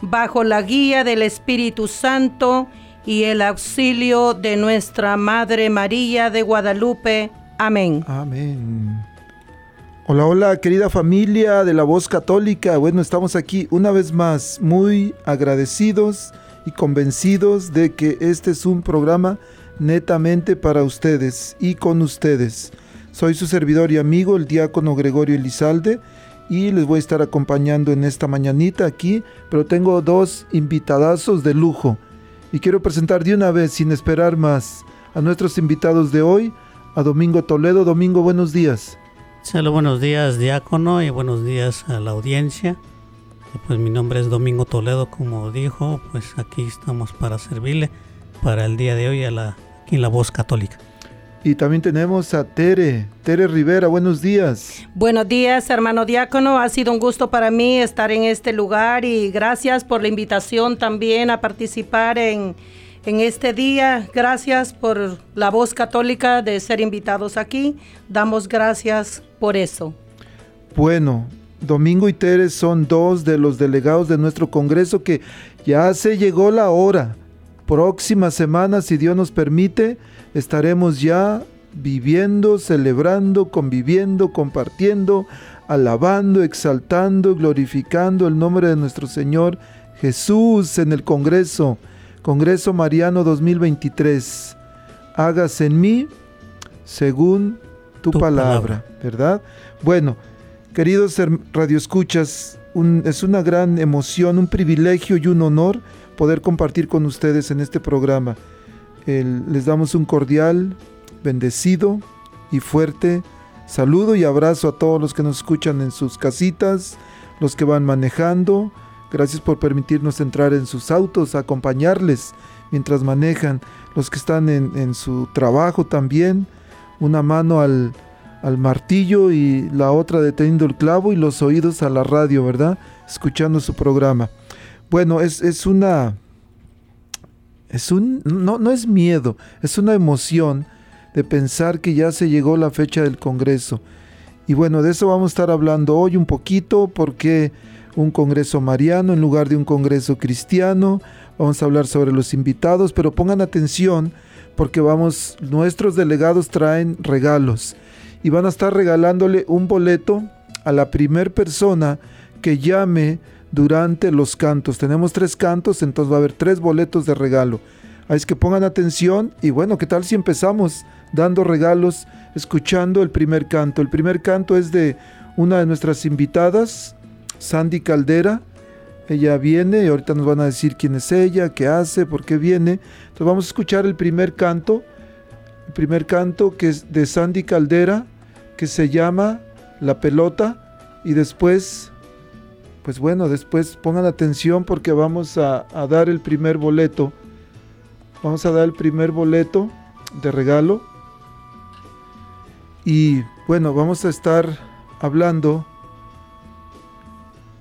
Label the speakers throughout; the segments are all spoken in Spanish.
Speaker 1: bajo la guía del Espíritu Santo y el auxilio de nuestra Madre María de Guadalupe. Amén.
Speaker 2: Amén. Hola, hola, querida familia de la voz católica. Bueno, estamos aquí una vez más muy agradecidos y convencidos de que este es un programa netamente para ustedes y con ustedes. Soy su servidor y amigo, el diácono Gregorio Elizalde y les voy a estar acompañando en esta mañanita aquí, pero tengo dos invitadazos de lujo y quiero presentar de una vez, sin esperar más, a nuestros invitados de hoy, a Domingo Toledo. Domingo, buenos días.
Speaker 3: Saludos, buenos días, diácono, y buenos días a la audiencia. Pues mi nombre es Domingo Toledo, como dijo, pues aquí estamos para servirle para el día de hoy a la, aquí en la voz católica.
Speaker 2: Y también tenemos a Tere, Tere Rivera, buenos días.
Speaker 1: Buenos días, hermano diácono. Ha sido un gusto para mí estar en este lugar y gracias por la invitación también a participar en, en este día. Gracias por la voz católica de ser invitados aquí. Damos gracias por eso.
Speaker 2: Bueno, Domingo y Tere son dos de los delegados de nuestro Congreso que ya se llegó la hora. Próxima semana, si Dios nos permite, estaremos ya viviendo, celebrando, conviviendo, compartiendo, alabando, exaltando, glorificando el nombre de nuestro Señor Jesús en el Congreso, Congreso Mariano 2023. Hágase en mí según tu, palabra, ¿verdad? Bueno, queridos radioescuchas, es una gran emoción, un privilegio y un honor poder compartir con ustedes en este programa les damos un cordial, bendecido y fuerte saludo y abrazo a todos los que nos escuchan en sus casitas, los que van manejando. Gracias por permitirnos entrar en sus autos, acompañarles mientras manejan, los que están en, su trabajo también. Una mano al, al martillo y la otra deteniendo el clavo y los oídos a la radio, ¿verdad? Escuchando su programa. Bueno, es, es una es un, no, no es miedo, es una emoción de pensar que ya se llegó la fecha del Congreso. Y bueno, de eso vamos a estar hablando hoy un poquito, porque un Congreso mariano en lugar de un Congreso cristiano. Vamos a hablar sobre los invitados, pero pongan atención porque vamos, nuestros delegados traen regalos y van a estar regalándole un boleto a la primer persona que llame durante los cantos. Tenemos tres cantos, entonces va a haber tres boletos de regalo. Ahí es que pongan atención y bueno, ¿qué tal si empezamos dando regalos, escuchando el primer canto? El primer canto es de una de nuestras invitadas, Sandy Caldera. Ella viene y ahorita nos van a decir quién es ella, qué hace, por qué viene. Entonces vamos a escuchar el primer canto, el primer canto que es de Sandy Caldera, que se llama La pelota y después, pues bueno, después pongan atención porque vamos a, dar el primer boleto. Vamos a dar el primer boleto de regalo. Y bueno, vamos a estar hablando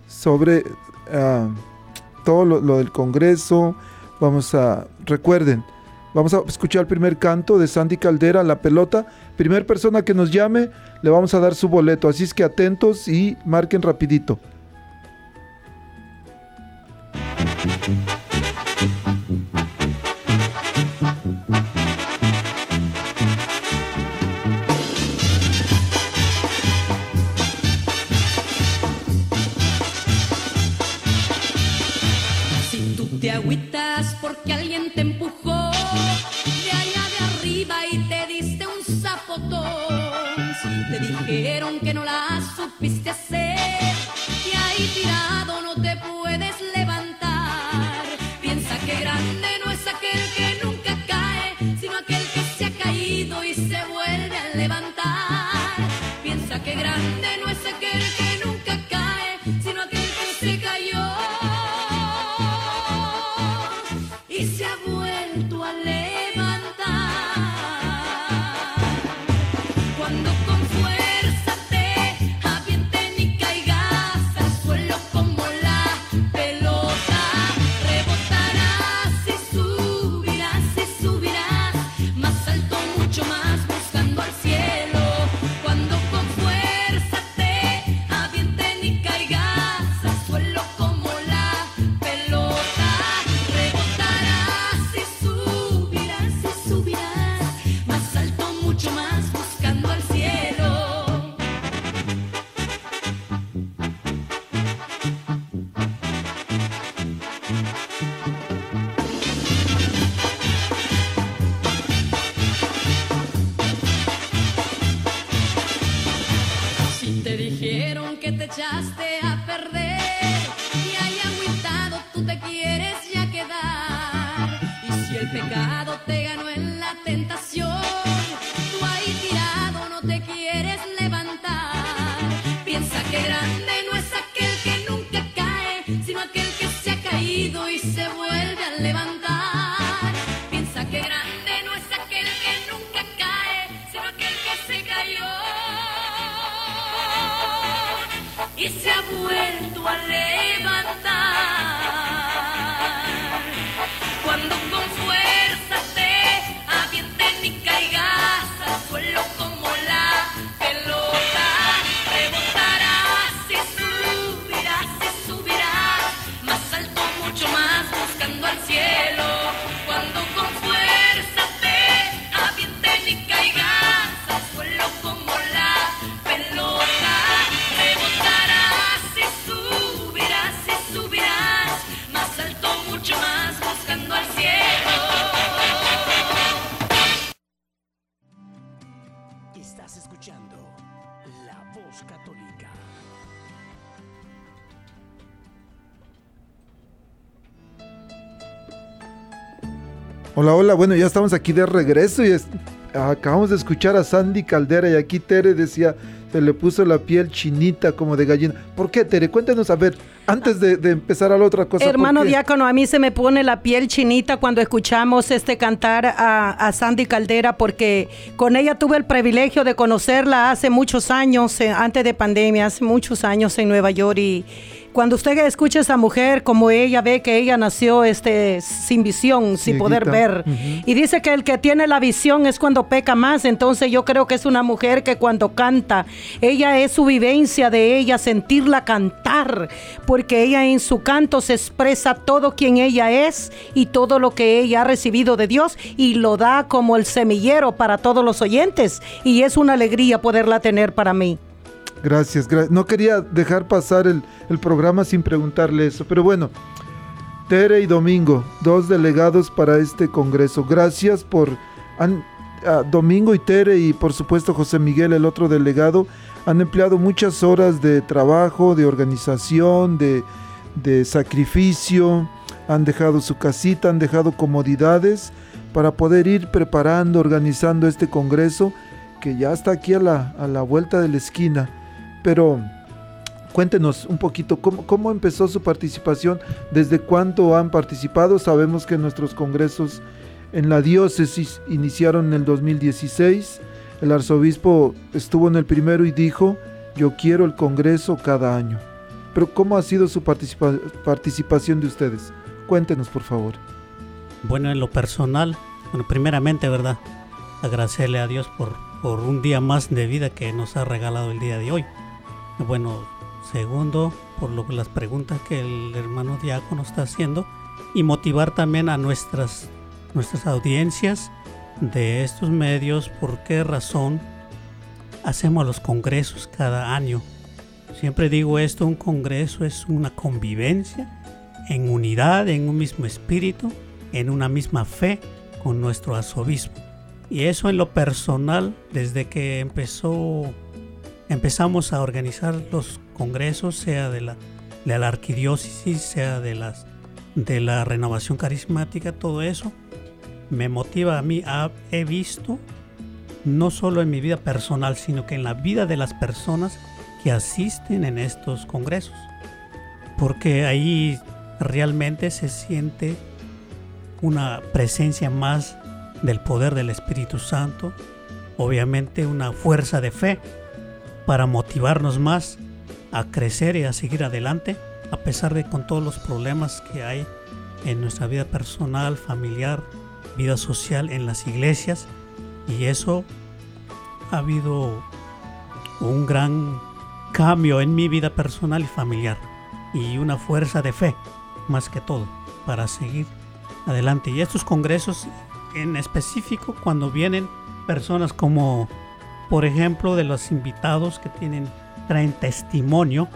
Speaker 2: sobre ah, todo lo, lo del Congreso. Vamos a, recuerden, vamos a escuchar el primer canto de Sandy Caldera, La Pelota. Primer persona que nos llame, le vamos a dar su boleto. Así es que atentos y marquen rapidito.
Speaker 4: Porque alguien te empujó de allá de arriba y te diste un zapotón. Si te dijeron que no la supiste hacer
Speaker 2: Hola, hola, bueno, ya estamos aquí de regreso y es- acabamos de escuchar a Sandy Caldera y aquí Tere decía, se le puso la piel chinita como de gallina. ¿Por qué, Tere? Cuéntanos, a ver, antes de, de empezar a la otra cosa. ¿por
Speaker 1: Hermano diácono, a mí se me pone la piel chinita cuando escuchamos este cantar a, a Sandy Caldera porque con ella tuve el privilegio de conocerla hace muchos años, eh, antes de pandemia, hace muchos años en Nueva York y cuando usted escucha a esa mujer como ella ve que ella nació este sin visión, sin poder ver y dice que el que tiene la visión es cuando peca más, entonces yo creo que es una mujer que cuando canta, ella es su vivencia de ella, sentirla cantar, porque ella en su canto se expresa todo quien ella es y todo lo que ella ha recibido de Dios y lo da como el semillero para todos los oyentes y es una alegría poderla tener para mí.
Speaker 2: Gracias, gra- no quería dejar pasar el, programa sin preguntarle eso, pero bueno, Tere y Domingo, dos delegados para este congreso. Gracias por han- a Domingo y Tere y por supuesto José Miguel, el otro delegado, han empleado muchas horas de trabajo, de organización, de, de sacrificio, han dejado su casita, han dejado comodidades para poder ir preparando, organizando este congreso que ya está aquí a la, a la vuelta de la esquina. Pero cuéntenos un poquito cómo, cómo empezó su participación, desde cuánto han participado. Sabemos que nuestros congresos en la diócesis iniciaron en el 2016. El arzobispo estuvo en el primero y dijo, yo quiero el congreso cada año. Pero ¿cómo ha sido su participa- participación de ustedes? Cuéntenos, por favor.
Speaker 3: Bueno, en lo personal, bueno, primeramente, ¿verdad? Agradecerle a Dios por, por un día más de vida que nos ha regalado el día de hoy. Bueno, segundo, por lo que las preguntas que el hermano diácono está haciendo y motivar también a nuestras, nuestras audiencias de estos medios, por qué razón hacemos los congresos cada año. Siempre digo esto, un congreso es una convivencia en unidad, en un mismo espíritu, en una misma fe con nuestro arzobispo. Y eso en lo personal, desde que empezó, empezamos a organizar los congresos, sea de la, de la arquidiócesis, sea de, las, de la renovación carismática, todo eso, me motiva a mí. A, he visto, no solo en mi vida personal, sino que en la vida de las personas que asisten en estos congresos. Porque ahí realmente se siente una presencia más del poder del Espíritu Santo, obviamente una fuerza de fe para motivarnos más a crecer y a seguir adelante, a pesar de con todos los problemas que hay en nuestra vida personal, familiar, vida social, en las iglesias. Y eso ha habido un gran cambio en mi vida personal y familiar y una fuerza de fe, más que todo, para seguir adelante. Y estos congresos en específico, cuando vienen personas como, por ejemplo, de los invitados que tienen, traen testimonio,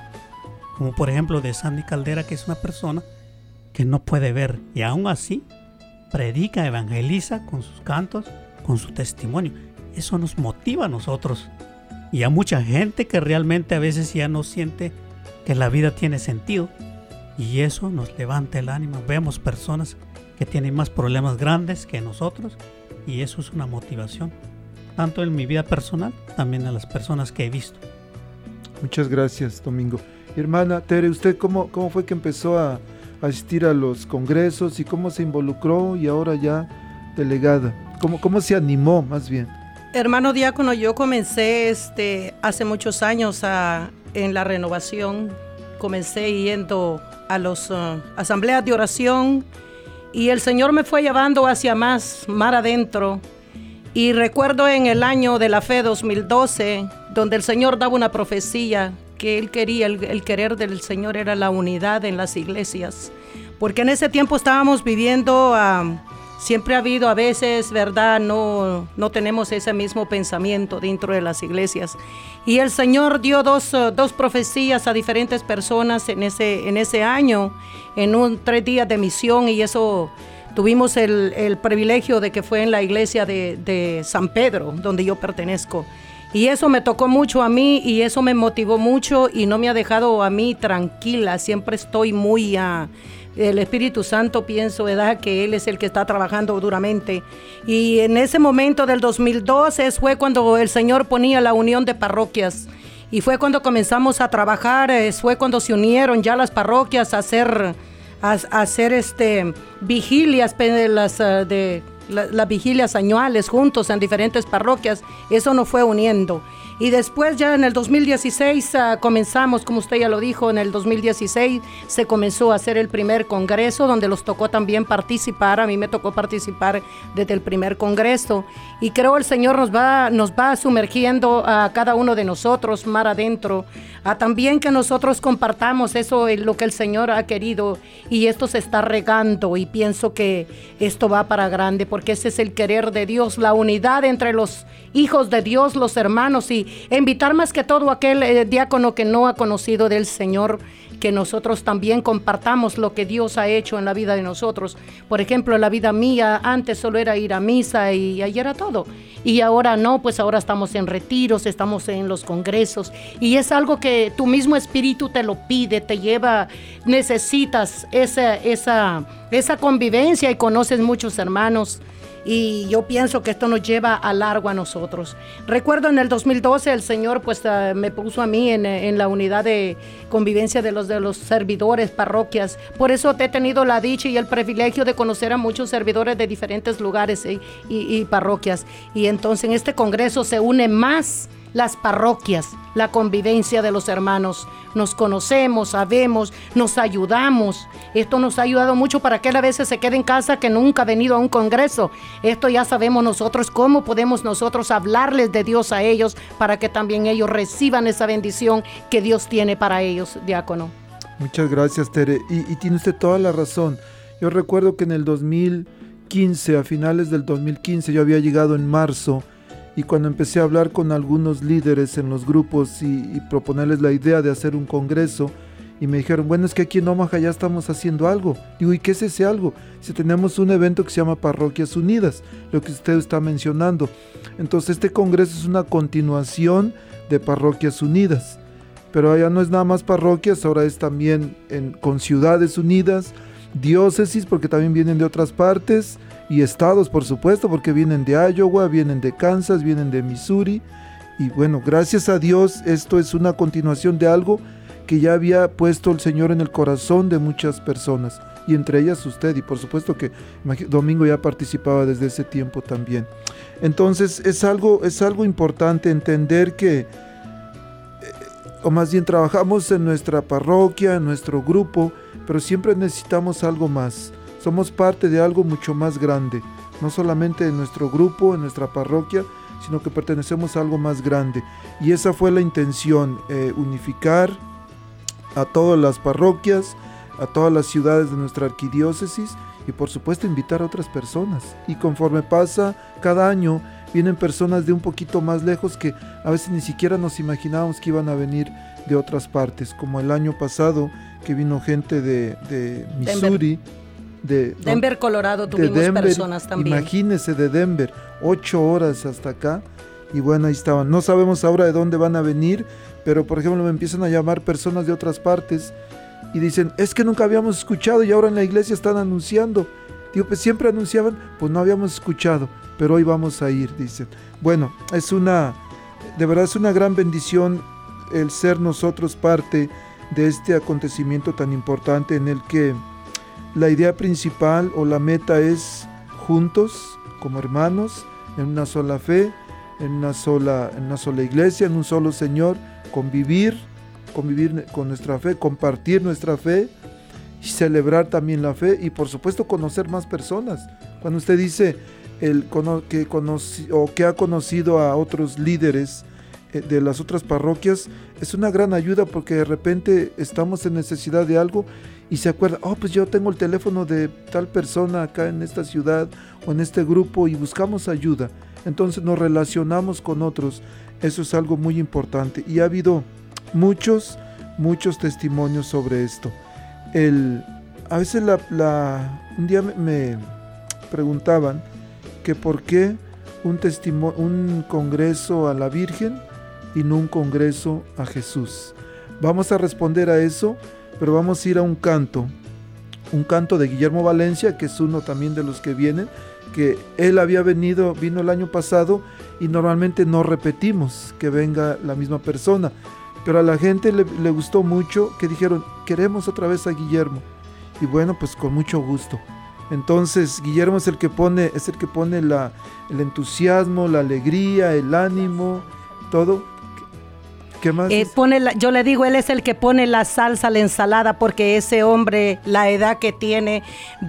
Speaker 3: como por ejemplo de Sandy Caldera, que es una persona que no puede ver y aún así predica, evangeliza con sus cantos, con su testimonio. Eso nos motiva a nosotros y a mucha gente que realmente a veces ya no siente que la vida tiene sentido y eso nos levanta el ánimo. Vemos personas que tienen más problemas grandes que nosotros y eso es una motivación, tanto en mi vida personal, también a las personas que he visto.
Speaker 2: Muchas gracias, Domingo. Hermana Tere, ¿usted cómo, cómo fue que empezó a asistir a los congresos y cómo se involucró y ahora ya delegada? ¿Cómo, cómo se animó más bien?
Speaker 1: Hermano diácono, yo comencé este, hace muchos años a- en la renovación. Comencé yendo a las asambleas de oración y el Señor me fue llevando hacia más, mar adentro. Y recuerdo en el año de la fe 2012, donde el Señor daba una profecía que Él quería, el, querer del Señor era la unidad en las iglesias. Porque en ese tiempo estábamos viviendo, ah, siempre ha habido a veces, ¿verdad? No, no tenemos ese mismo pensamiento dentro de las iglesias. Y el Señor dio dos, ah, dos profecías a diferentes personas en ese, en ese año, en un tres días de misión, y eso tuvimos el, el privilegio de que fue en la iglesia de, de San Pedro, donde yo pertenezco. Y eso me tocó mucho a mí y eso me motivó mucho y no me ha dejado a mí tranquila. Siempre estoy muy... el Espíritu Santo pienso, ¿verdad? Que Él es el que está trabajando duramente. Y en ese momento del 2012 fue cuando el Señor ponía la unión de parroquias. Y fue cuando comenzamos a trabajar, eh, fue cuando se unieron ya las parroquias a hacer, a, hacer este, vigilias, las, ah, de, la- las vigilias anuales juntos en diferentes parroquias. Eso nos fue uniendo. Y después ya en el 2016 ah, comenzamos, como usted ya lo dijo, en el 2016 se comenzó a hacer el primer congreso donde los tocó también participar. A mí me tocó participar desde el primer congreso. Y creo el Señor nos va, nos va sumergiendo a cada uno de nosotros mar adentro. A también que nosotros compartamos eso, eh, lo que el Señor ha querido. Y esto se está regando y pienso que esto va para grande porque ese es el querer de Dios, la unidad entre los hijos de Dios, los hermanos y invitar más que todo a aquel eh, diácono que no ha conocido del Señor, que nosotros también compartamos lo que Dios ha hecho en la vida de nosotros. Por ejemplo, en la vida mía antes solo era ir a misa y ahí era todo. Y ahora no, pues ahora estamos en retiros, estamos en los congresos y es algo que tu mismo espíritu te lo pide, te lleva, necesitas esa, esa, esa convivencia y conoces muchos hermanos y yo pienso que esto nos lleva a largo a nosotros. Recuerdo en el 2012 el Señor pues eh, me puso a mí en, en la unidad de convivencia de los, de los servidores, parroquias. Por eso he tenido la dicha y el privilegio de conocer a muchos servidores de diferentes lugares y, y- y parroquias. Y entonces en este congreso se une más las parroquias, la convivencia de los hermanos. Nos conocemos, sabemos, nos ayudamos. Esto nos ha ayudado mucho para que él a veces se quede en casa que nunca ha venido a un congreso. Esto ya sabemos nosotros cómo podemos nosotros hablarles de Dios a ellos para que también ellos reciban esa bendición que Dios tiene para ellos, diácono.
Speaker 2: Muchas gracias, Tere. Y, y tiene usted toda la razón. Yo recuerdo que en el 2015, a finales del 2015, yo había llegado en marzo y cuando empecé a hablar con algunos líderes en los grupos y, proponerles la idea de hacer un congreso, y me dijeron, bueno, es que aquí en Omaha ya estamos haciendo algo. Digo, ¿y qué es ese algo? Si tenemos un evento que se llama Parroquias Unidas, lo que usted está mencionando. Entonces, este congreso es una continuación de Parroquias Unidas pero allá no es nada más parroquias, ahora es también con ciudades unidas, diócesis, porque también vienen de otras partes, y estados, por supuesto, porque vienen de Iowa, vienen de Kansas, vienen de Missouri. Y bueno, gracias a Dios, esto es una continuación de algo que ya había puesto el Señor en el corazón de muchas personas, y entre ellas usted, y por supuesto que Domingo ya participaba desde ese tiempo también. Entonces es algo, es algo importante entender que o más bien trabajamos en nuestra parroquia, en nuestro grupo, pero siempre necesitamos algo más. Somos parte de algo mucho más grande, no solamente en nuestro grupo, en nuestra parroquia, sino que pertenecemos a algo más grande. Y esa fue la intención, eh, unificar a todas las parroquias, a todas las ciudades de nuestra arquidiócesis y por supuesto invitar a otras personas. Y conforme pasa cada año, vienen personas de un poquito más lejos que a veces ni siquiera nos imaginábamos que iban a venir de otras partes, como el año pasado que vino gente de, de Missouri, de
Speaker 1: Denver, Colorado,
Speaker 2: de
Speaker 1: tuvimos
Speaker 2: Denver,
Speaker 1: personas también.
Speaker 2: Imagínese de Denver, ocho horas hasta acá. Y bueno, ahí estaban. No sabemos ahora de dónde van a venir, pero por ejemplo me empiezan a llamar personas de otras partes y dicen, es que nunca habíamos escuchado y ahora en la iglesia están anunciando. Digo, pues siempre anunciaban, pues no habíamos escuchado, pero hoy vamos a ir, dicen. Bueno, es una, de verdad es una gran bendición el ser nosotros parte de este acontecimiento tan importante en el que la idea principal o la meta es juntos, como hermanos, en una sola fe, en una sola, en una sola iglesia, en un solo Señor, convivir, convivir con nuestra fe, compartir nuestra fe y celebrar también la fe y por supuesto conocer más personas. Cuando usted dice el que conoci- o que ha conocido a otros líderes eh, de las otras parroquias, es una gran ayuda porque de repente estamos en necesidad de algo y se acuerda, oh, pues yo tengo el teléfono de tal persona acá en esta ciudad o en este grupo y buscamos ayuda. Entonces nos relacionamos con otros. Eso es algo muy importante. Y ha habido muchos, muchos testimonios sobre esto. El, a veces la, la- un día me, preguntaban que por qué un, testimo- un congreso a la Virgen y no un congreso a Jesús. Vamos a responder a eso, pero vamos a ir a un canto, un canto de Guillermo Valencia, que es uno también de los que vienen, que él había venido, vino el año pasado y normalmente no repetimos que venga la misma persona, pero a la gente le, gustó mucho que dijeron, queremos otra vez a Guillermo. Y bueno, pues con mucho gusto. Entonces, Guillermo es el que pone, es el que pone la, el entusiasmo, la alegría, el ánimo, todo. ¿Qué más?
Speaker 1: Eh, pone la- yo le digo, él es el que pone la salsa a la ensalada porque ese hombre, la edad que tiene,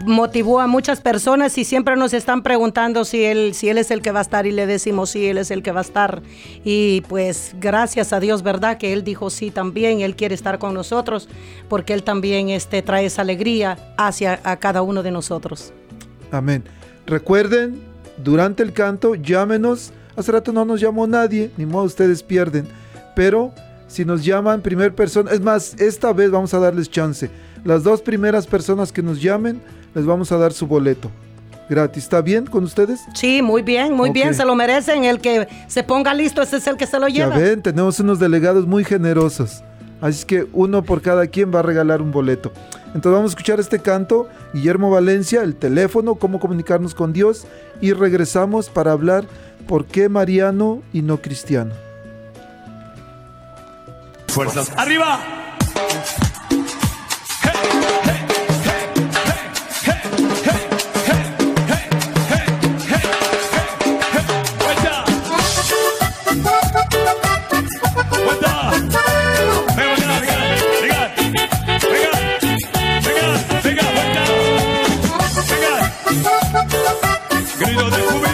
Speaker 1: motivó a muchas personas y siempre nos están preguntando si él, si él es el que va a estar y le decimos sí, él es el que va a estar. Y pues gracias a Dios, ¿verdad? Que él dijo sí también, él quiere estar con nosotros porque él también este, trae esa alegría hacia a cada uno de nosotros.
Speaker 2: Amén. Recuerden, durante el canto, llámenos. Hace rato no nos llamó nadie, ni modo ustedes pierden pero si nos llaman primer persona, es más, esta vez vamos a darles chance. Las dos primeras personas que nos llamen, les vamos a dar su boleto gratis. ¿Está bien con ustedes?
Speaker 1: Sí, muy bien, muy bien. Se lo merecen. El que se ponga listo, ese es el que se lo lleva.
Speaker 2: Ya ven, tenemos unos delegados muy generosos. Así que uno por cada quien va a regalar un boleto. Entonces vamos a escuchar este canto, Guillermo Valencia, el teléfono, cómo comunicarnos con Dios y regresamos para hablar por qué Mariano y no Cristiano
Speaker 5: fuerzas. ¡Arriba! Grito de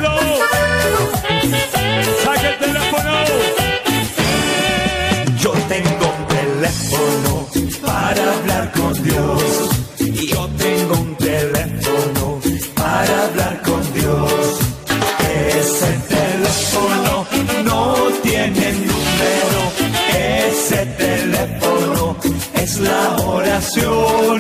Speaker 5: teléfono para hablar con Dios. Ese teléfono no tiene número, ese teléfono es la oración.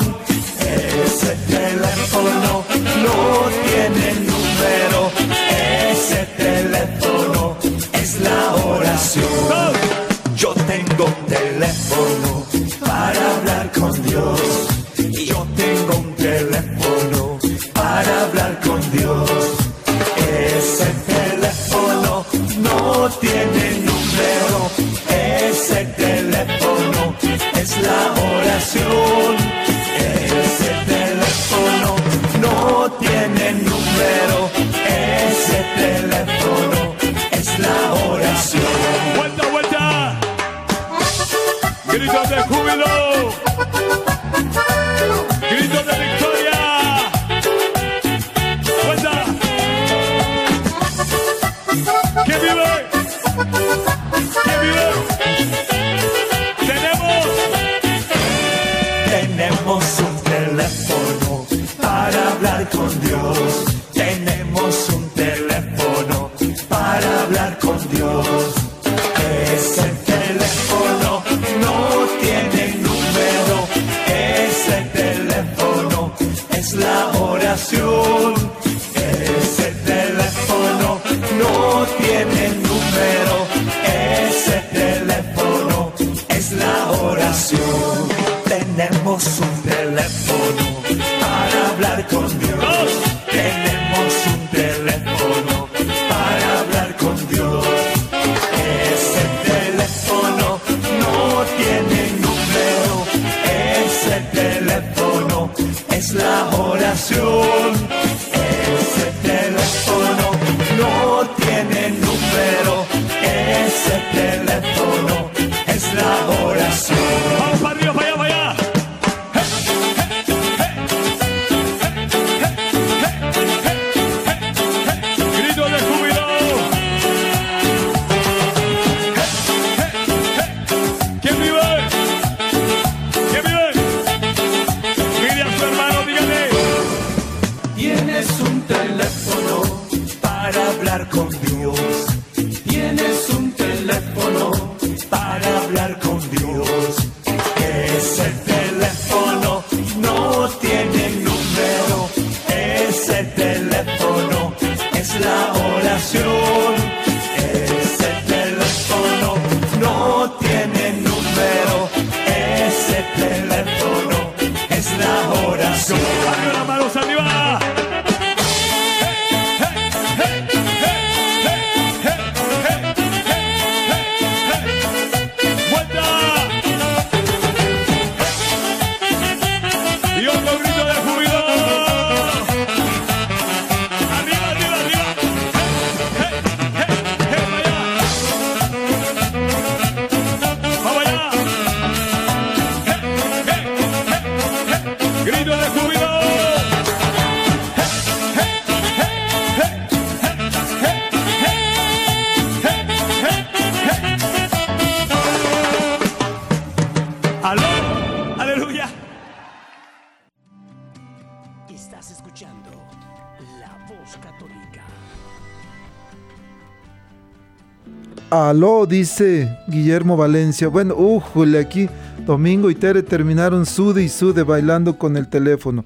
Speaker 5: Aló,
Speaker 2: dice Guillermo Valencia. Bueno, újule, aquí Domingo y Tere terminaron sude y sude bailando con el teléfono.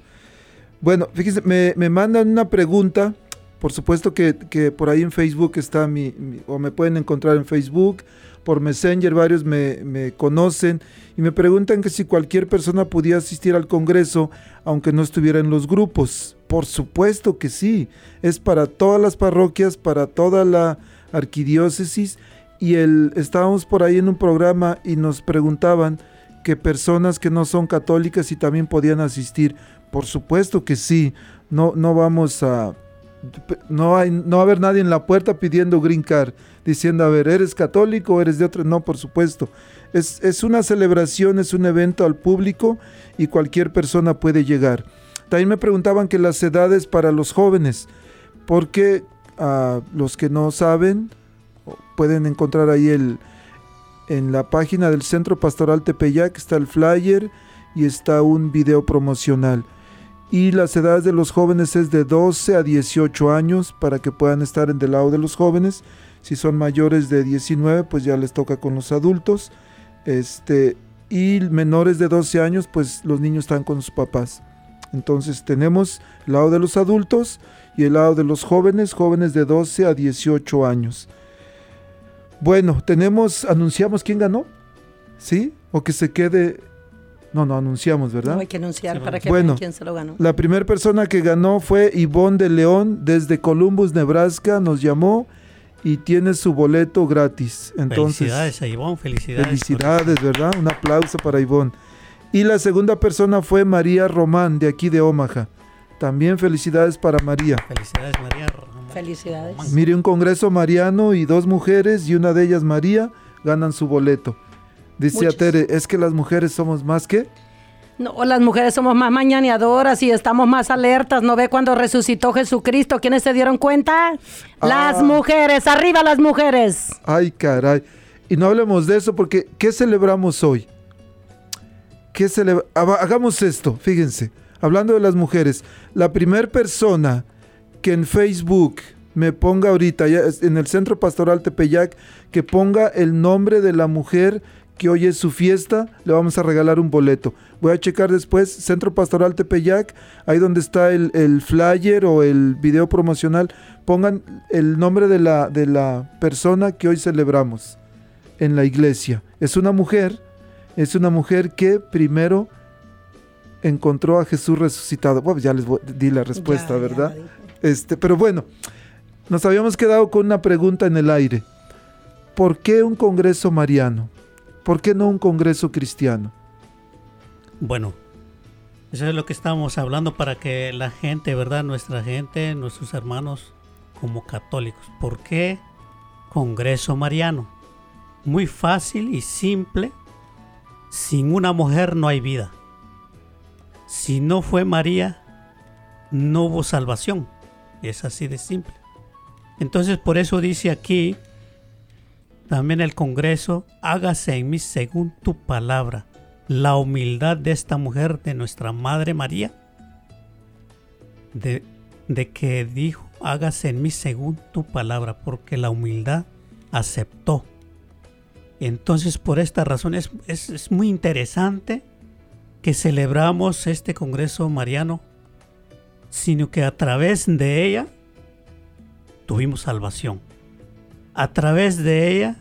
Speaker 2: Bueno, fíjense, me, me mandan una pregunta. Por supuesto que, que por ahí en Facebook está mi, mi- o me pueden encontrar en Facebook, por Messenger, varios me, me conocen y me preguntan que si cualquier persona podía asistir al Congreso aunque no estuviera en los grupos. Por supuesto que sí, es para todas las parroquias, para toda la arquidiócesis y el, estábamos por ahí en un programa y nos preguntaban que personas que no son católicas y también podían asistir. Por supuesto que sí, no, no vamos a... No, hay, no va a haber nadie en la puerta pidiendo green card, diciendo, a ver, ¿eres católico o eres de otro? No, por supuesto. Es, es una celebración, es un evento al público y cualquier persona puede llegar. También me preguntaban que las edades para los jóvenes, porque a los que no saben, pueden encontrar ahí el, en la página del Centro Pastoral Tepeyac está el flyer y está un video promocional. Y las edades de los jóvenes es de 12 a 18 años para que puedan estar en del lado de los jóvenes. Si son mayores de 19, pues ya les toca con los adultos. Este, y menores de 12 años, pues los niños están con sus papás. Entonces tenemos el lado de los adultos y el lado de los jóvenes, jóvenes de 12 a 18 años. Bueno, tenemos, anunciamos quién ganó, ¿sí? O que se quede, no, no anunciamos, ¿verdad?
Speaker 1: No hay que anunciar
Speaker 3: Sí,
Speaker 1: para que
Speaker 2: bueno.
Speaker 1: vean quién se lo ganó.
Speaker 2: La primera persona que ganó fue Ivonne de León desde Columbus, Nebraska, nos llamó y tiene su boleto gratis. Entonces,
Speaker 3: felicidades a Ivonne, felicidades.
Speaker 2: felicidades, ¿verdad? Un aplauso para Ivonne. Y la segunda persona fue María Román, de aquí de Omaha. También felicidades para María.
Speaker 3: Felicidades, María.
Speaker 1: Felicidades.
Speaker 2: Mire, un congreso mariano y dos mujeres, y una de ellas María, ganan su boleto. Dice a. Tere, es que las mujeres somos más que...
Speaker 1: No, las mujeres somos más mañaneadoras y estamos más alertas. ¿No ve cuando resucitó Jesucristo? ¿Quiénes se dieron cuenta? Las
Speaker 2: Ah.
Speaker 1: mujeres, arriba las mujeres.
Speaker 2: Ay, caray. Y no hablemos de eso porque ¿qué celebramos hoy? ¿Qué celebra- Haga- Hagamos esto, fíjense. Hablando de las mujeres, la primer persona que en Facebook me ponga ahorita, en el Centro Pastoral Tepeyac, que ponga el nombre de la mujer que hoy es su fiesta, le vamos a regalar un boleto. Voy a checar después, Centro Pastoral Tepeyac, ahí donde está el, el flyer o el video promocional, pongan el nombre de la, de la persona que hoy celebramos en la iglesia. Es una mujer, es una mujer que primero encontró a Jesús resucitado. Bueno, ya les voy- di la respuesta,
Speaker 1: Ya,
Speaker 2: ¿verdad? Este, pero bueno, nos habíamos quedado con una pregunta en el aire. ¿Por qué un congreso mariano? ¿Por qué no un congreso cristiano?
Speaker 3: Bueno, eso es lo que estamos hablando para que la gente, ¿verdad? Nuestra gente, nuestros hermanos como católicos. ¿Por qué Congreso Mariano? Muy fácil y simple. Sin una mujer no hay vida. Si no fue María, no hubo salvación. Es así de simple. Entonces por eso dice aquí también el Congreso, hágase en mí según tu palabra. La humildad de esta mujer, de nuestra Madre María, de, de que dijo, hágase en mí según tu palabra, porque la humildad aceptó. Entonces por esta razón es, es- es muy interesante que celebramos este Congreso Mariano, sino que a través de ella tuvimos salvación. A través de ella,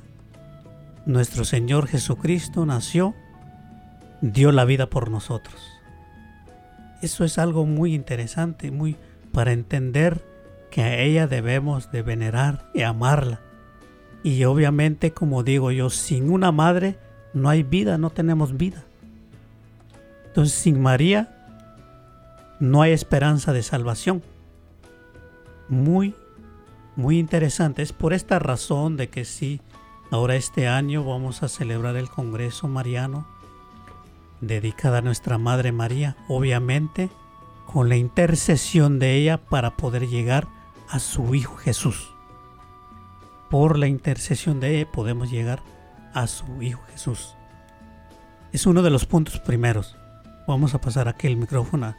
Speaker 3: nuestro Señor Jesucristo nació, dio la vida por nosotros. Eso es algo muy interesante, muy para entender que a ella debemos de venerar y amarla. Y obviamente, como digo yo, sin una madre no hay vida, no tenemos vida. Entonces, sin María no hay esperanza de salvación. Muy muy interesante. Es por esta razón de que sí, ahora este año vamos a celebrar el Congreso Mariano dedicada a nuestra Madre María, obviamente con la intercesión de ella para poder llegar a su Hijo Jesús. Por la intercesión de ella podemos llegar a su Hijo Jesús. Es uno de los puntos primeros. Vamos a pasar aquí el micrófono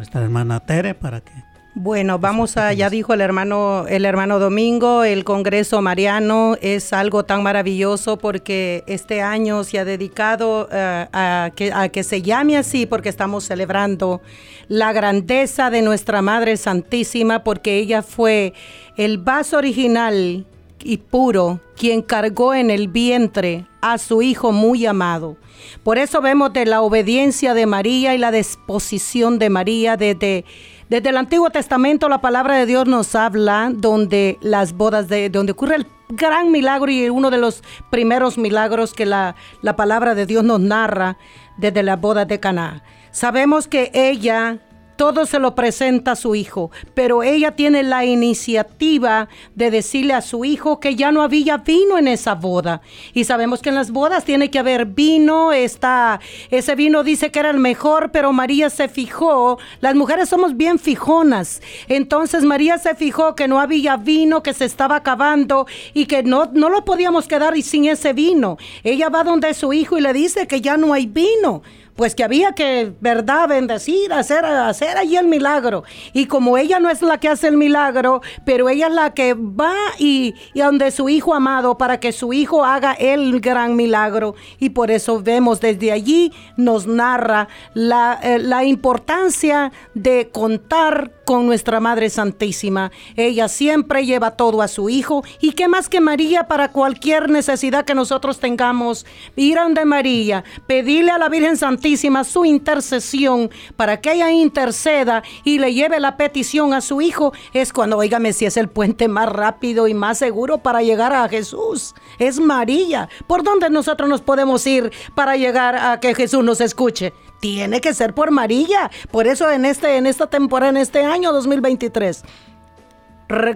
Speaker 3: nuestra hermana Tere para que
Speaker 1: Bueno, vamos a, ya dijo el hermano, el hermano Domingo, el Congreso Mariano es algo tan maravilloso porque este año se ha dedicado eh, a, que, a que se llame así porque estamos celebrando la grandeza de nuestra Madre Santísima porque ella fue el vaso original y puro quien cargó en el vientre a su Hijo muy amado. Por eso vemos de la obediencia de María y la disposición de María desde, desde el Antiguo Testamento la palabra de Dios nos habla donde las bodas de donde ocurre el gran milagro y uno de los primeros milagros que la, la palabra de Dios nos narra desde las bodas de Caná. Sabemos que ella todo se lo presenta a su hijo, pero ella tiene la iniciativa de decirle a su hijo que ya no había vino en esa boda. Y sabemos que en las bodas tiene que haber vino, está, ese vino dice que era el mejor, pero María se fijó, las mujeres somos bien fijonas, entonces María se fijó que no había vino, que se estaba acabando y que no, no lo podíamos quedar sin ese vino. Ella va donde su hijo y le dice que ya no hay vino pues que había que, ¿verdad?, bendecir, hacer, hacer allí el milagro. Y como ella no es la que hace el milagro, pero ella es la que va y, y donde su hijo amado para que su hijo haga el gran milagro. Y por eso vemos desde allí, nos narra la, eh, la importancia de contar con nuestra Madre Santísima. Ella siempre lleva todo a su Hijo. ¿Y qué más que María para cualquier necesidad que nosotros tengamos? Ir donde María, pedirle a la Virgen Santísima su intercesión para que ella interceda y le lleve la petición a su Hijo. Es cuando, oígame, si es el puente más rápido y más seguro para llegar a Jesús. Es María. ¿Por dónde nosotros nos podemos ir para llegar a que Jesús nos escuche? tiene que ser por María. Por eso en este en esta temporada en este año 2023 Re-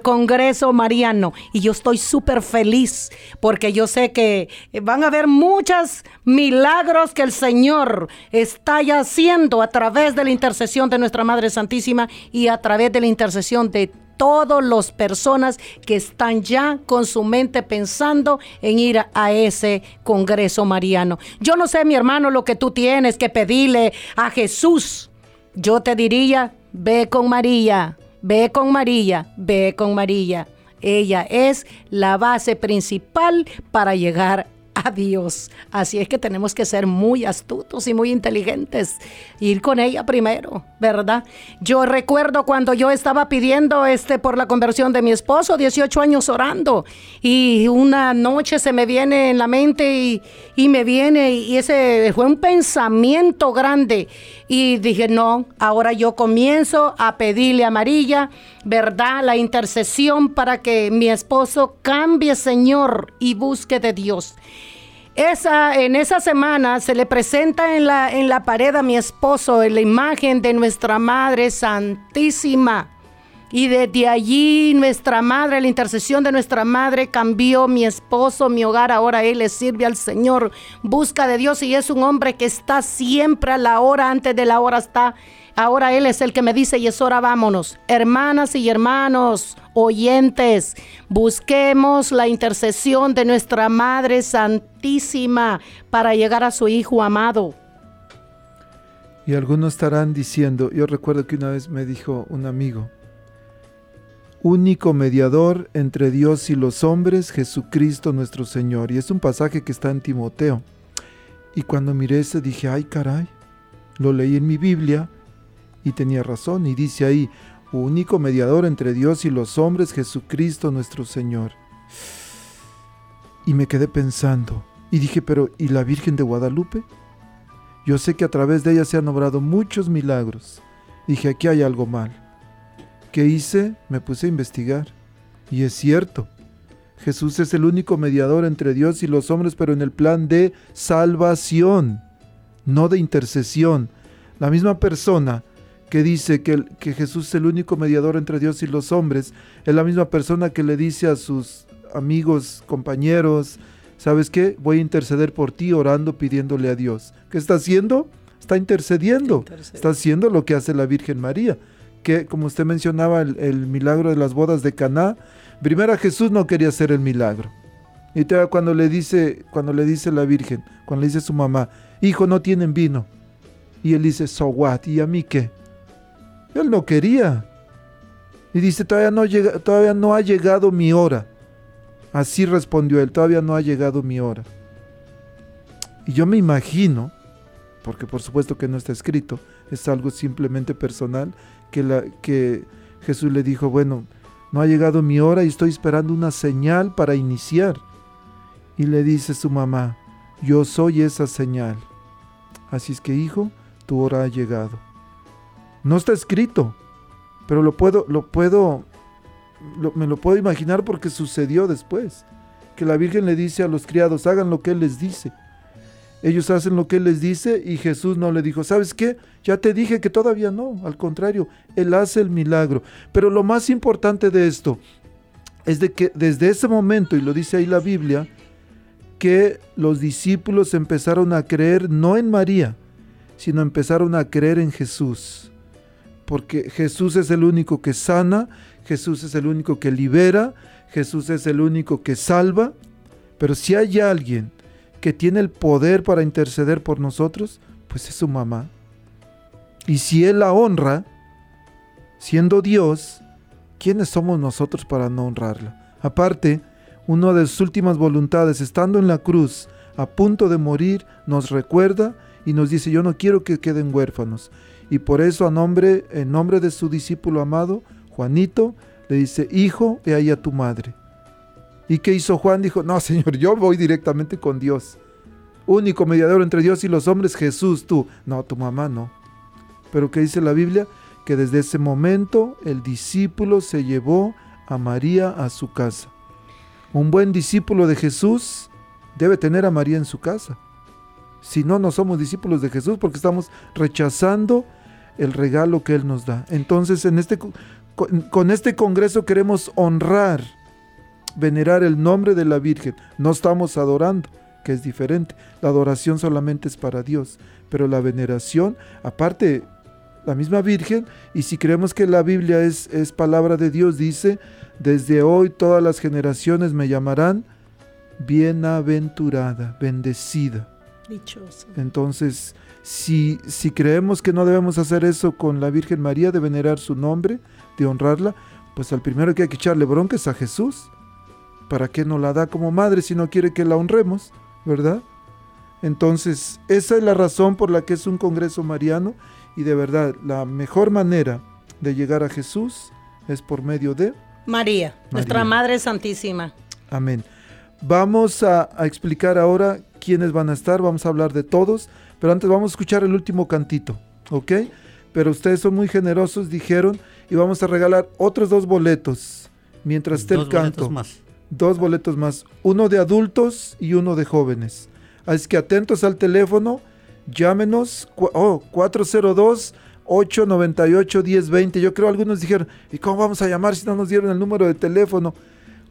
Speaker 1: Congreso Mariano y yo estoy súper feliz porque yo sé que van a haber muchos milagros que el Señor está ya haciendo a través de la intercesión de nuestra Madre Santísima y a través de la intercesión de todas las personas que están ya con su mente pensando en ir a, a ese Congreso Mariano. Yo no sé, mi hermano, lo que tú tienes que pedirle a Jesús. Yo te diría, ve con María, ve con María, ve con María. Ella es la base principal para llegar a Dios. Así es que tenemos que ser muy astutos y muy inteligentes. Ir con ella primero, ¿verdad? Yo recuerdo cuando yo estaba pidiendo este por la conversión de mi esposo, 18 años orando, y una noche se me viene en la mente y, y me viene, y ese fue un pensamiento grande. Y dije, no, ahora yo comienzo a pedirle a María, ¿verdad? La intercesión para que mi esposo cambie, Señor, y busque de Dios. Esa, en esa semana se le presenta en la, en la pared a mi esposo la imagen de nuestra Madre Santísima. Y desde allí nuestra madre, la intercesión de nuestra madre cambió mi esposo, mi hogar. Ahora él le sirve al Señor, busca de Dios y es un hombre que está siempre a la hora, antes de la hora está. Ahora él es el que me dice y es hora, vámonos. Hermanas y hermanos, oyentes, busquemos la intercesión de nuestra Madre Santísima para llegar a su Hijo amado.
Speaker 2: Y algunos estarán diciendo, yo recuerdo que una vez me dijo un amigo, único mediador entre Dios y los hombres, Jesucristo nuestro Señor. Y es un pasaje que está en Timoteo. Y cuando miré ese dije, ay caray, lo leí en mi Biblia y tenía razón. Y dice ahí, único mediador entre Dios y los hombres, Jesucristo nuestro Señor. Y me quedé pensando. Y dije, pero ¿y la Virgen de Guadalupe? Yo sé que a través de ella se han obrado muchos milagros. Dije, aquí hay algo mal. ¿Qué hice? Me puse a investigar. Y es cierto. Jesús es el único mediador entre Dios y los hombres, pero en el plan de salvación, no de intercesión. La misma persona que dice que, el- que Jesús es el único mediador entre Dios y los hombres, es la misma persona que le dice a sus amigos, compañeros, ¿sabes qué? Voy a interceder por ti orando, pidiéndole a Dios. ¿Qué está haciendo? Está intercediendo.
Speaker 1: Intercede.
Speaker 2: Está haciendo lo que hace la Virgen María. Que, como usted mencionaba, el, milagro de las bodas de Caná, primero Jesús no quería hacer el milagro. Y cuando le dice, cuando le dice la Virgen, cuando le dice su mamá, hijo, no tienen vino. Y él dice, so what, ¿y a mí qué? Él no quería. Y dice, todavía no, llega, todavía no ha llegado mi hora. Así respondió él, todavía no ha llegado mi hora. Y yo me imagino, porque por supuesto que no está escrito, es algo simplemente personal, que, Jesús le dijo, bueno, no ha llegado mi hora y estoy esperando una señal para iniciar. Y le dice su mamá, yo soy esa señal. Así es que hijo, tu hora ha llegado. No está escrito, pero lo puedo, lo puedo, me lo puedo imaginar porque sucedió después. Que la Virgen le dice a los criados, hagan lo que Él les dice. Ellos hacen lo que Él les dice y Jesús no le dijo, ¿sabes qué? Ya te dije que todavía no, al contrario, Él hace el milagro. Pero lo más importante de esto es de que desde ese momento, y lo dice ahí la Biblia, que los discípulos empezaron a creer no en María, sino empezaron a creer en Jesús. Porque Jesús es el único que sana, Jesús es el único que libera, Jesús es el único que salva. Pero si hay alguien que tiene el poder para interceder por nosotros, pues es su mamá. Y si Él la honra, siendo Dios, ¿quiénes somos nosotros para no honrarla? Aparte, una de sus últimas voluntades, estando en la cruz, a punto de morir, nos recuerda y nos dice, yo no quiero que queden huérfanos. Y por eso a nombre, en nombre de su discípulo amado, Juanito, le dice, hijo, he ahí a tu madre. ¿Y qué hizo Juan? Dijo, no, Señor, yo voy directamente con Dios. Único mediador entre Dios y los hombres, Jesús, tú. No, tu mamá no. Pero ¿qué dice la Biblia? Que desde ese momento el discípulo se llevó a María a su casa. Un buen discípulo de Jesús debe tener a María en su casa. Si no, no somos discípulos de Jesús porque estamos rechazando el regalo que Él nos da. Entonces, en este, co- con, con este congreso queremos honrar, venerar el nombre de la Virgen. No estamos adorando, que es diferente. La adoración solamente es para Dios, pero la veneración, aparte, la misma Virgen, y si creemos que la Biblia es, es palabra de Dios, dice, desde hoy todas las generaciones me llamarán bienaventurada, bendecida.
Speaker 1: Dichoso.
Speaker 2: Entonces, si, si creemos que no debemos hacer eso con la Virgen María, de venerar su nombre, de honrarla, pues al primero que hay que echarle bronca es a Jesús. ¿Para qué no la da como madre si no quiere que la honremos? ¿Verdad? Entonces, esa es la razón por la que es un congreso mariano y de verdad, la mejor manera de llegar a Jesús es por medio de...
Speaker 1: María, nuestra. Madre Santísima.
Speaker 2: Amén. Vamos a, a explicar ahora quiénes van a estar, vamos a hablar de todos, pero antes vamos a escuchar el último cantito, ¿ok? Pero ustedes son muy generosos, dijeron, y vamos a regalar otros dos boletos mientras esté
Speaker 3: Dos
Speaker 2: el canto.
Speaker 3: boletos más.
Speaker 2: Dos boletos más, uno de adultos y uno de jóvenes. Así que atentos al teléfono, llámenos, oh, 402 898 1020. Yo creo algunos dijeron, ¿y cómo vamos a llamar si no nos dieron el número de teléfono?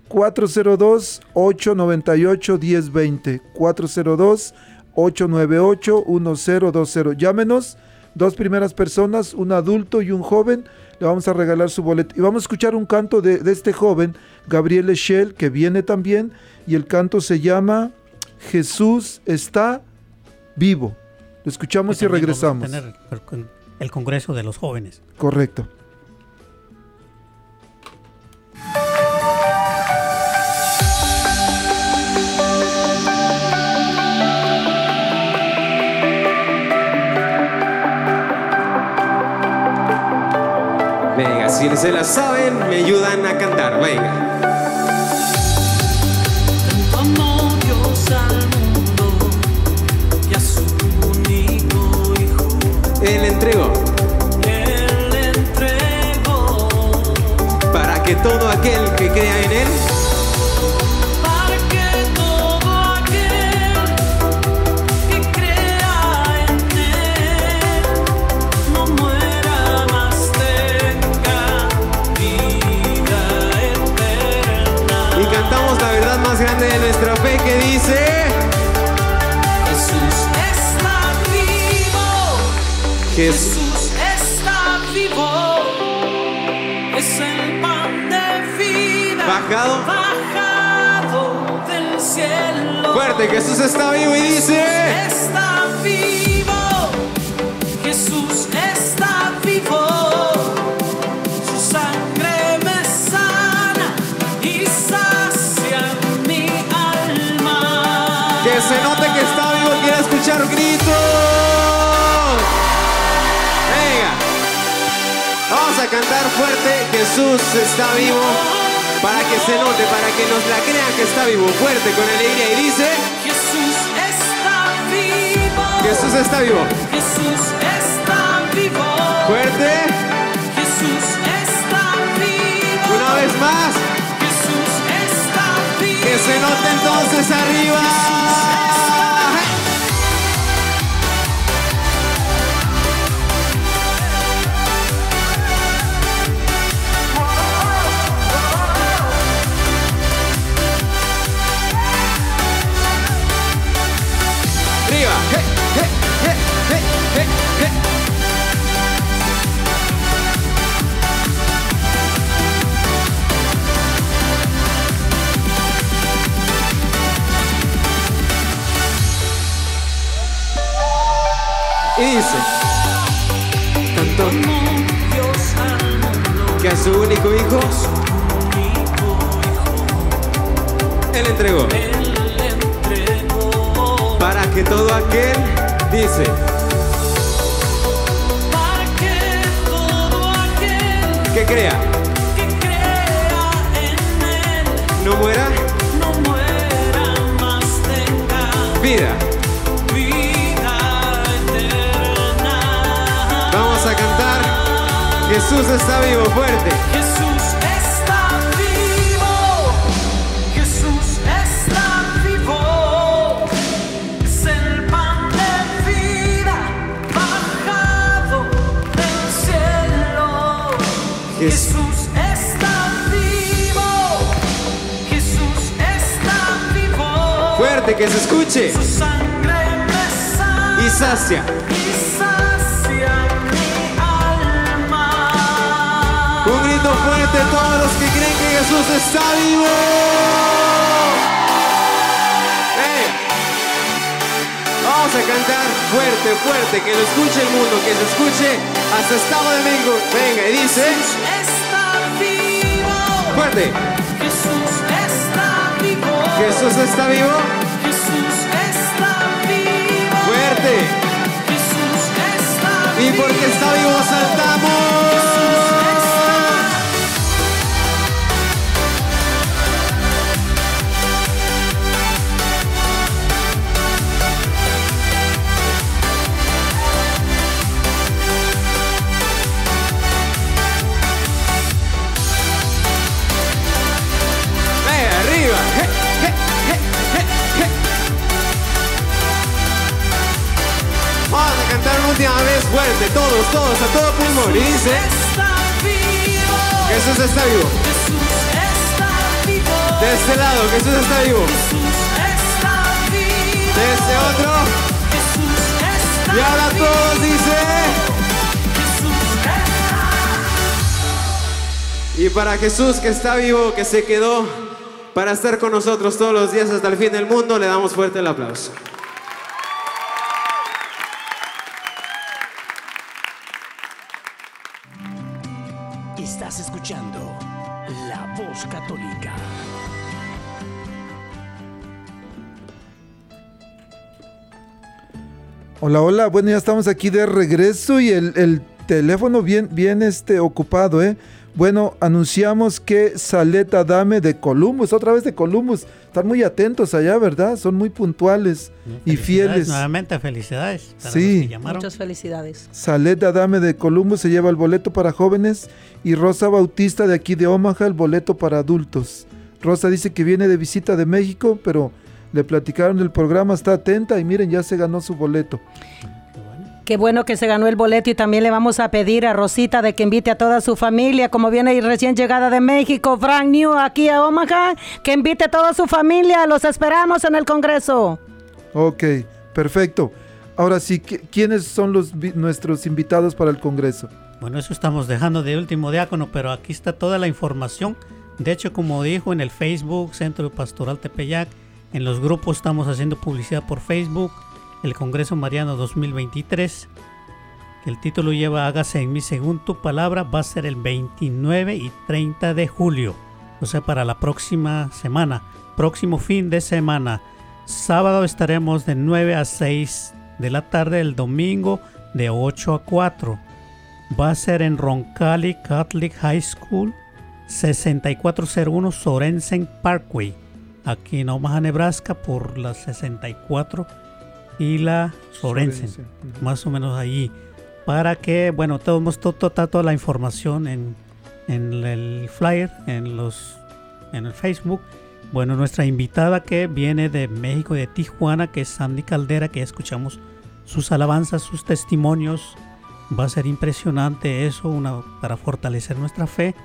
Speaker 2: 402-898-1020. 402-898-1020. Llámenos, dos primeras personas, un adulto y un joven. Le vamos a regalar su boleto. Y vamos a escuchar un canto de, de este joven, Gabriel Echel, que viene también. Y el canto se llama Jesús está vivo. Lo escuchamos y regresamos.
Speaker 3: vamos a tener el, con- el Congreso de los Jóvenes.
Speaker 2: Correcto.
Speaker 6: Venga, si se la saben, me ayudan a cantar. Venga. Él entregó
Speaker 7: Él entregó.
Speaker 6: Para que todo aquel que crea en Él
Speaker 7: Jesús. Está vivo, es el pan de vida,
Speaker 6: Bajado.
Speaker 7: bajado del cielo.
Speaker 6: Fuerte, Jesús está vivo y dice
Speaker 7: está vivo,
Speaker 6: Vamos a cantar fuerte. Jesús está vivo. Para que se note, para que nos la crean que está vivo. Fuerte, con alegría. Y dice,
Speaker 7: Jesús está vivo.
Speaker 6: Jesús está vivo.
Speaker 7: Jesús está vivo.
Speaker 6: Fuerte.
Speaker 7: Jesús está vivo.
Speaker 6: Una vez más.
Speaker 7: Jesús está vivo.
Speaker 6: Que se note entonces arriba. Y dice, cantó que a su único hijo él entregó. Para que todo aquel dice
Speaker 7: que
Speaker 6: crea.
Speaker 7: Que crea en él.
Speaker 6: No muera.
Speaker 7: No muera más tenga
Speaker 6: vida.
Speaker 7: Vida eterna.
Speaker 6: vamos a cantar. Jesús está vivo fuerte
Speaker 7: Jesús está vivo. Jesús está vivo.
Speaker 6: fuerte que se escuche
Speaker 7: Su sangre me sana
Speaker 6: y sacia
Speaker 7: y sacia mi alma.
Speaker 6: un grito fuerte todos los que creen que Jesús está vivo. Vamos a cantar fuerte, fuerte, que lo escuche el mundo, que se escuche hasta Estado de México. Venga, y dice. Fuerte,
Speaker 7: Jesús está vivo.
Speaker 6: Jesús está vivo,
Speaker 7: Jesús está vivo.
Speaker 6: fuerte,
Speaker 7: Jesús está
Speaker 6: y
Speaker 7: vivo.
Speaker 6: porque está vivo saltamos. Última vez fuerte, todos, todos, a todo pulmón. Y dice. Jesús está vivo.
Speaker 7: Jesús está vivo.
Speaker 6: De este lado, Jesús está vivo.
Speaker 7: Jesús está vivo.
Speaker 6: De este otro.
Speaker 7: Jesús está
Speaker 6: Y ahora todos dice.
Speaker 7: Jesús está
Speaker 6: Y para Jesús que está vivo, que se quedó para estar con nosotros todos los días hasta el fin del mundo, le damos fuerte el aplauso.
Speaker 8: Estás escuchando La Voz Católica.
Speaker 2: Hola, hola. Bueno, ya estamos aquí de regreso y el, el teléfono bien, bien este, ocupado, ¿eh? Bueno, anunciamos que Saleta Dame de Columbus, otra vez de Columbus. Están muy atentos allá, ¿verdad? Son muy puntuales y fieles.
Speaker 3: Nuevamente, felicidades. para
Speaker 2: Sí.
Speaker 3: los que llamaron.
Speaker 1: Muchas felicidades.
Speaker 2: Saleta Dame de Columbus se lleva el boleto para jóvenes y Rosa Bautista de aquí de Omaha el boleto para adultos. Rosa dice que viene de visita de México, pero le platicaron del programa, está atenta y miren, ya se ganó su boleto.
Speaker 1: Qué bueno que se ganó el boleto y también le vamos a pedir a Rosita de que invite a toda su familia, como viene ahí recién llegada de México, Frank New, aquí a Omaha, que invite a toda su familia. Los esperamos en el Congreso.
Speaker 2: Ok, perfecto. Ahora sí, ¿qui- ¿quiénes son los nuestros invitados para el Congreso?
Speaker 3: Bueno, eso estamos dejando de último diácono, pero aquí está toda la información. De hecho, como dijo en el Facebook, Centro Pastoral Tepeyac, en los grupos estamos haciendo publicidad por Facebook, el Congreso Mariano 2023. que El título lleva Hágase en mí según tu palabra, va a ser el 29 y 30 de julio, o sea, para la próxima semana, próximo fin de semana. Sábado estaremos de 9 a 6 de la tarde el domingo de 8 a 4. Va a ser en Roncalli Catholic High School, 6401 Sorensen Parkway, aquí en Omaha, Nebraska, por la 64 y la Sorensen,
Speaker 2: Sorensen, ujú.
Speaker 3: más o menos ahí. Para que, bueno, tenemos to- to- to- toda la información en, en el flyer, en, los, en el Facebook. Bueno, nuestra invitada que viene de México, de Tijuana, que es Sandy Caldera, que ya escuchamos sus alabanzas, sus testimonios. Va a ser impresionante eso una, para fortalecer nuestra fe.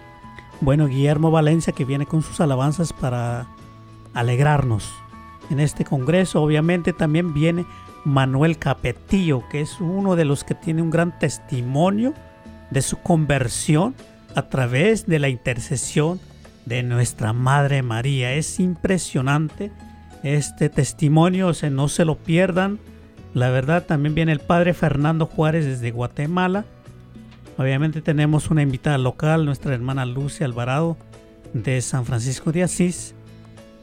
Speaker 3: Bueno, Guillermo Valencia que viene con sus alabanzas para alegrarnos. En este congreso obviamente también viene Manuel Capetillo, que es uno de los que tiene un gran testimonio de su conversión a través de la intercesión de nuestra Madre María. Es impresionante este testimonio, o no se lo pierdan. La verdad, también viene el Padre Fernando Juárez desde Guatemala. Obviamente tenemos una invitada local, nuestra hermana Lucia Alvarado de San Francisco de Asís.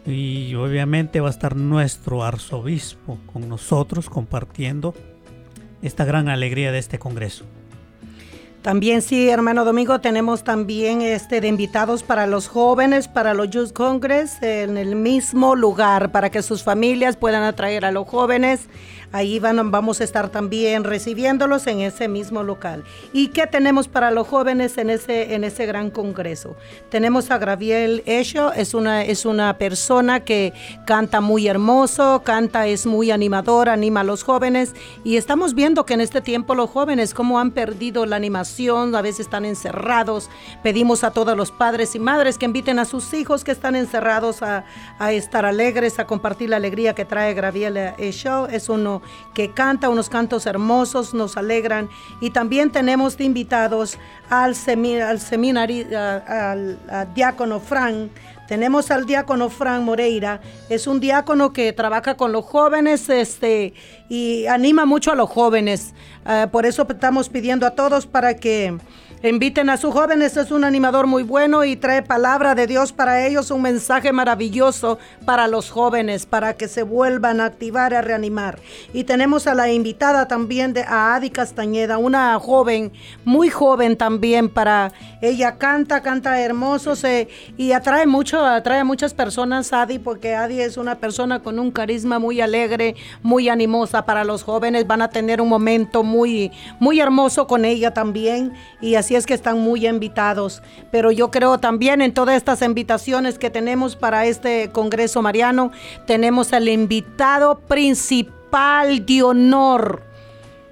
Speaker 3: Y obviamente va a estar nuestro arzobispo con nosotros compartiendo esta gran alegría de este congreso.
Speaker 1: También sí, hermano Domingo, tenemos también este de invitados para los jóvenes, para los Youth Congress, en el mismo lugar, para que sus familias puedan atraer a los jóvenes. Ahí van, vamos a estar también recibiéndolos en ese mismo local. ¿Y qué tenemos para los jóvenes en ese, en ese gran congreso? Tenemos a Graviel Esho, es una, es una persona que canta muy hermoso, canta, es muy animador, anima a los jóvenes. Y estamos viendo que en este tiempo los jóvenes, como han perdido la animación, a veces están encerrados. Pedimos a todos los padres y madres que inviten a sus hijos que están encerrados a, a estar alegres, a compartir la alegría que trae Graviel Esho. Es uno que canta unos cantos hermosos, nos alegran. Y también tenemos de invitados al, semi, al diácono Fran. Tenemos al diácono Fran Moreira. Es un diácono que trabaja con los jóvenes este, y anima mucho a los jóvenes. Ah, por eso estamos pidiendo a todos para que inviten a sus jóvenes. Es un animador muy bueno y trae palabra de Dios para ellos, un mensaje maravilloso para los jóvenes, para que se vuelvan a activar, a reanimar. Y tenemos a la invitada también de a Adi Castañeda, una joven, muy joven también para ella canta, canta hermoso se, y atrae mucho, atrae a muchas personas Adi porque Adi es una persona con un carisma muy alegre, muy animosa para los jóvenes, van a tener un momento muy muy hermoso con ella también y así es que están muy invitados. Pero yo creo también en todas estas invitaciones que tenemos para este Congreso Mariano, tenemos al invitado principal de honor.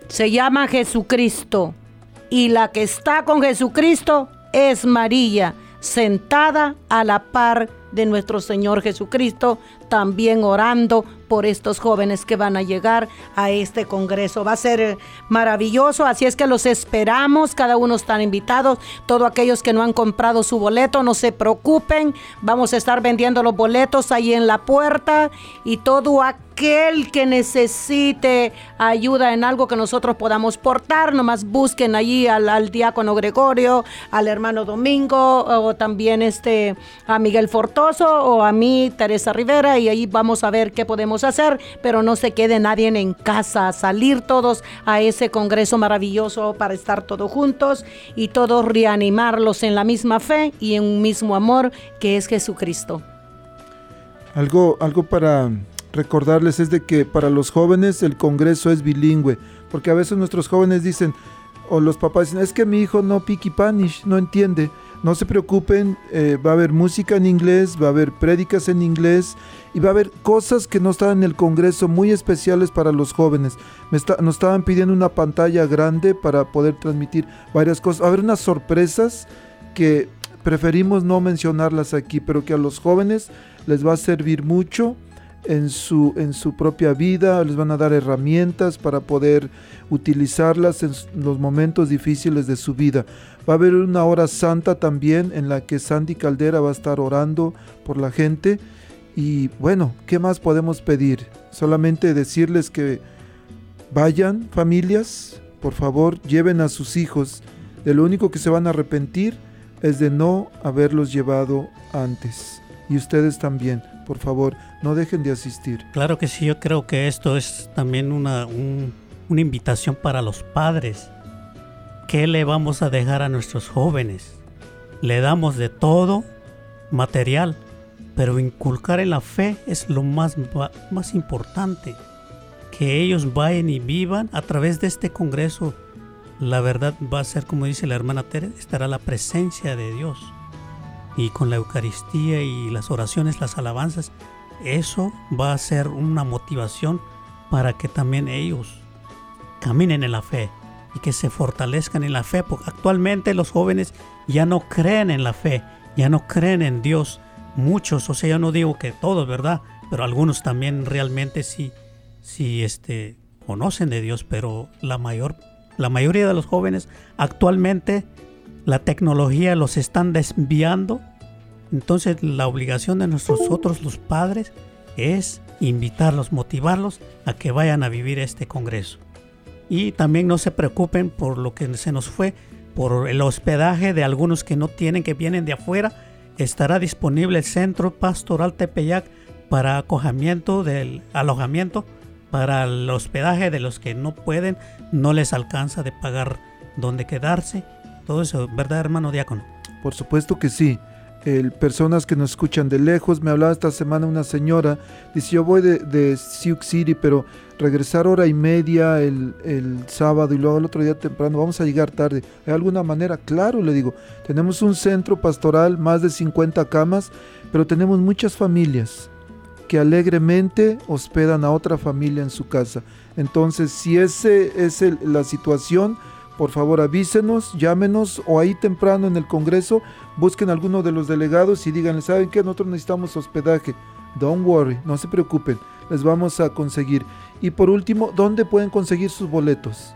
Speaker 1: Se llama Jesucristo. Y la que está con Jesucristo es María, sentada a la par de nuestro Señor Jesucristo, también orando por estos jóvenes que van a llegar a este congreso. Va a ser eh, maravilloso, así es que los esperamos, cada uno están invitados, todos aquellos que no han comprado su boleto, no se preocupen, vamos a estar vendiendo los boletos ahí en la puerta y todo aquel que necesite ayuda en algo que nosotros podamos portar, nomás busquen allí al, al diácono Gregorio, al hermano Domingo o también este a Miguel Fortoso o a mí Teresa Rivera y ahí vamos a ver qué podemos hacer, pero no se quede nadie en casa, salir todos a ese congreso maravilloso para estar todos juntos y todos reanimarlos en la misma fe y en un mismo amor que es Jesucristo.
Speaker 2: Algo, algo para recordarles es de que para los jóvenes el Congreso es bilingüe, porque a veces nuestros jóvenes dicen, o los papás dicen, es que mi hijo no piqui panish, no entiende. No se preocupen, eh, va a haber música en inglés, va a haber prédicas en inglés y va a haber cosas que no están en el Congreso muy especiales para los jóvenes. Me está- nos estaban pidiendo una pantalla grande para poder transmitir varias cosas. Va a haber unas sorpresas que preferimos no mencionarlas aquí, pero que a los jóvenes les va a servir mucho en su, en su propia vida, les van a dar herramientas para poder utilizarlas en los momentos difíciles de su vida. Va a haber una hora santa también en la que Sandy Caldera va a estar orando por la gente. Y bueno, ¿qué más podemos pedir? Solamente decirles que vayan familias, por favor, lleven a sus hijos. De lo único que se van a arrepentir es de no haberlos llevado antes. Y ustedes también, por favor, no dejen de asistir.
Speaker 3: Claro que sí, yo creo que esto es también una, un- una invitación para los padres. ¿Qué le vamos a dejar a nuestros jóvenes? Le damos de todo material, pero inculcar en la fe es lo más, más importante. Que ellos vayan y vivan a través de este congreso. La verdad va a ser, como dice la hermana Tere, estará la presencia de Dios. Y con la Eucaristía y las oraciones, las alabanzas, eso va a ser una motivación para que también ellos caminen en la fe y que se fortalezcan en la fe, porque actualmente los jóvenes ya no creen en la fe, ya no creen en Dios. Muchos, o sea, yo no digo que todos, ¿verdad? Pero algunos también realmente sí, sí este, conocen de Dios, pero la, mayor, la mayoría de los jóvenes actualmente la tecnología los están desviando. Entonces la obligación de nosotros los padres es invitarlos, motivarlos a que vayan a vivir este congreso. Y también no se preocupen por lo que se nos fue, por el hospedaje de algunos que no tienen, que vienen de afuera. Estará disponible el Centro Pastoral Tepeyac para acogimiento del alojamiento, para el hospedaje de los que no pueden, no les alcanza de pagar donde quedarse. Todo eso, ¿verdad, hermano diácono?
Speaker 2: Por supuesto que sí. El- personas que nos escuchan de lejos. Me hablaba esta semana una señora. Dice, yo voy de, de Sioux City, pero regresar hora y media el, el sábado y luego el otro día temprano, vamos a llegar tarde. ¿Hay alguna manera? Claro, le digo. Tenemos un centro pastoral, más de 50 camas, pero tenemos muchas familias que alegremente hospedan a otra familia en su casa. Entonces, si ese es el- la situación, por favor avísenos, llámenos o ahí temprano en el Congreso busquen a alguno de los delegados y díganle, ¿saben qué? Nosotros necesitamos hospedaje. Don't worry, no se preocupen, les vamos a conseguir. Y por último, ¿dónde pueden conseguir sus boletos?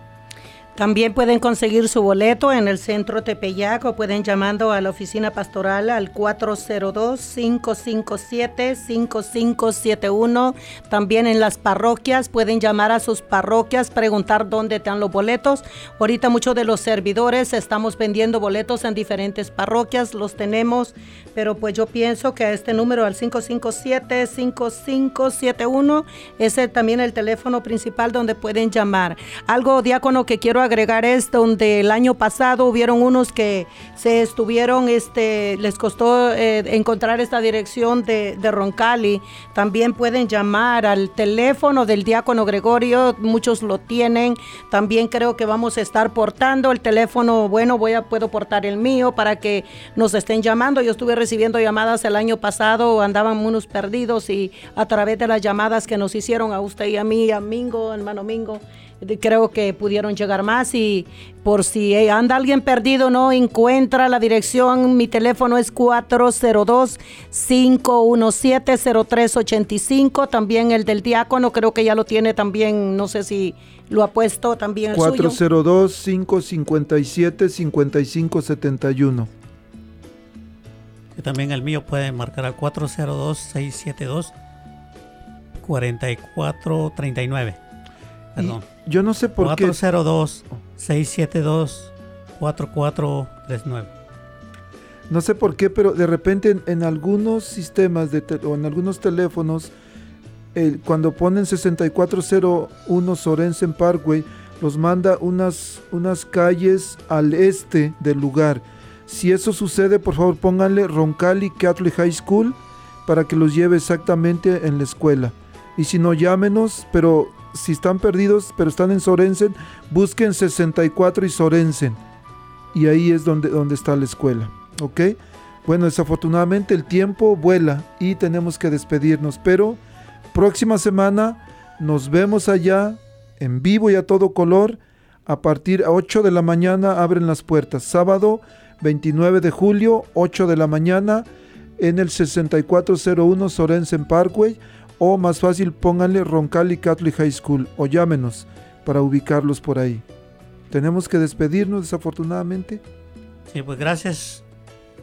Speaker 1: También pueden conseguir su boleto en el centro Tepeyac o pueden llamando a la oficina pastoral al 402-557-5571. También en las parroquias pueden llamar a sus parroquias, preguntar dónde están los boletos. Ahorita muchos de los servidores estamos vendiendo boletos en diferentes parroquias, los tenemos, pero pues yo pienso que este número al 557-5571 es también el teléfono principal donde pueden llamar. Algo, diácono, que quiero agregar es donde el año pasado hubieron unos que se estuvieron, este, les costó eh, encontrar esta dirección de, de Roncali. También pueden llamar al teléfono del diácono Gregorio, muchos lo tienen. También creo que vamos a estar portando el teléfono, bueno, voy a, puedo portar el mío para que nos estén llamando. Yo estuve recibiendo llamadas el año pasado, andaban unos perdidos y a través de las llamadas que nos hicieron a usted y a mí, a Mingo, hermano Mingo, creo que pudieron llegar más y por si eh, anda alguien perdido, no encuentra la dirección, mi teléfono es 402-517-0385, también el del diácono, creo que ya lo tiene también, no sé si lo ha puesto también el suyo.
Speaker 2: 402-557-5571.
Speaker 3: Que también el mío puede marcar al 402-672-4439. Perdón.
Speaker 2: Y yo no sé por qué.
Speaker 3: 402-672-4439.
Speaker 2: No sé por qué, pero de repente en, en algunos sistemas de o en algunos teléfonos, el- cuando ponen 6401 Sorensen Parkway, los manda unas, unas calles al este del lugar. Si eso sucede, por favor pónganle Roncalli Catholic High School para que los lleve exactamente en la escuela. Y si no, llámenos, pero si están perdidos, pero están en Sorensen, busquen 64 y Sorensen. Y ahí es donde, está la escuela. ¿Ok? Bueno, desafortunadamente el tiempo vuela y tenemos que despedirnos, pero próxima semana nos vemos allá en vivo y a todo color. A partir a 8 de la mañana abren las puertas. Sábado 29 de julio, 8 de la mañana, en el 6401 Sorensen Parkway. O más fácil, pónganle Roncalli Catholic High School o llámenos para ubicarlos por ahí. Tenemos que despedirnos desafortunadamente.
Speaker 3: Sí, pues gracias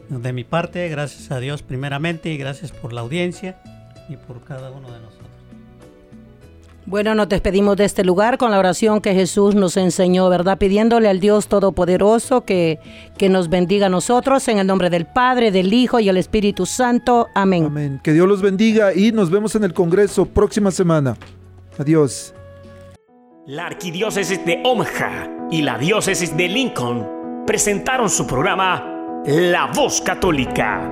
Speaker 3: de mi parte, gracias a Dios primeramente y gracias por la audiencia y por cada uno de nosotros.
Speaker 1: Bueno, nos despedimos de este lugar con la oración que Jesús nos enseñó, ¿verdad? Pidiéndole al Dios Todopoderoso que, que nos bendiga a nosotros en el nombre del Padre, del Hijo y el Espíritu Santo. Amén.
Speaker 2: Amén. Que Dios los bendiga y nos vemos en el Congreso próxima semana. Adiós.
Speaker 5: La Arquidiócesis de Omaha y la Diócesis de Lincoln presentaron su programa La Voz Católica,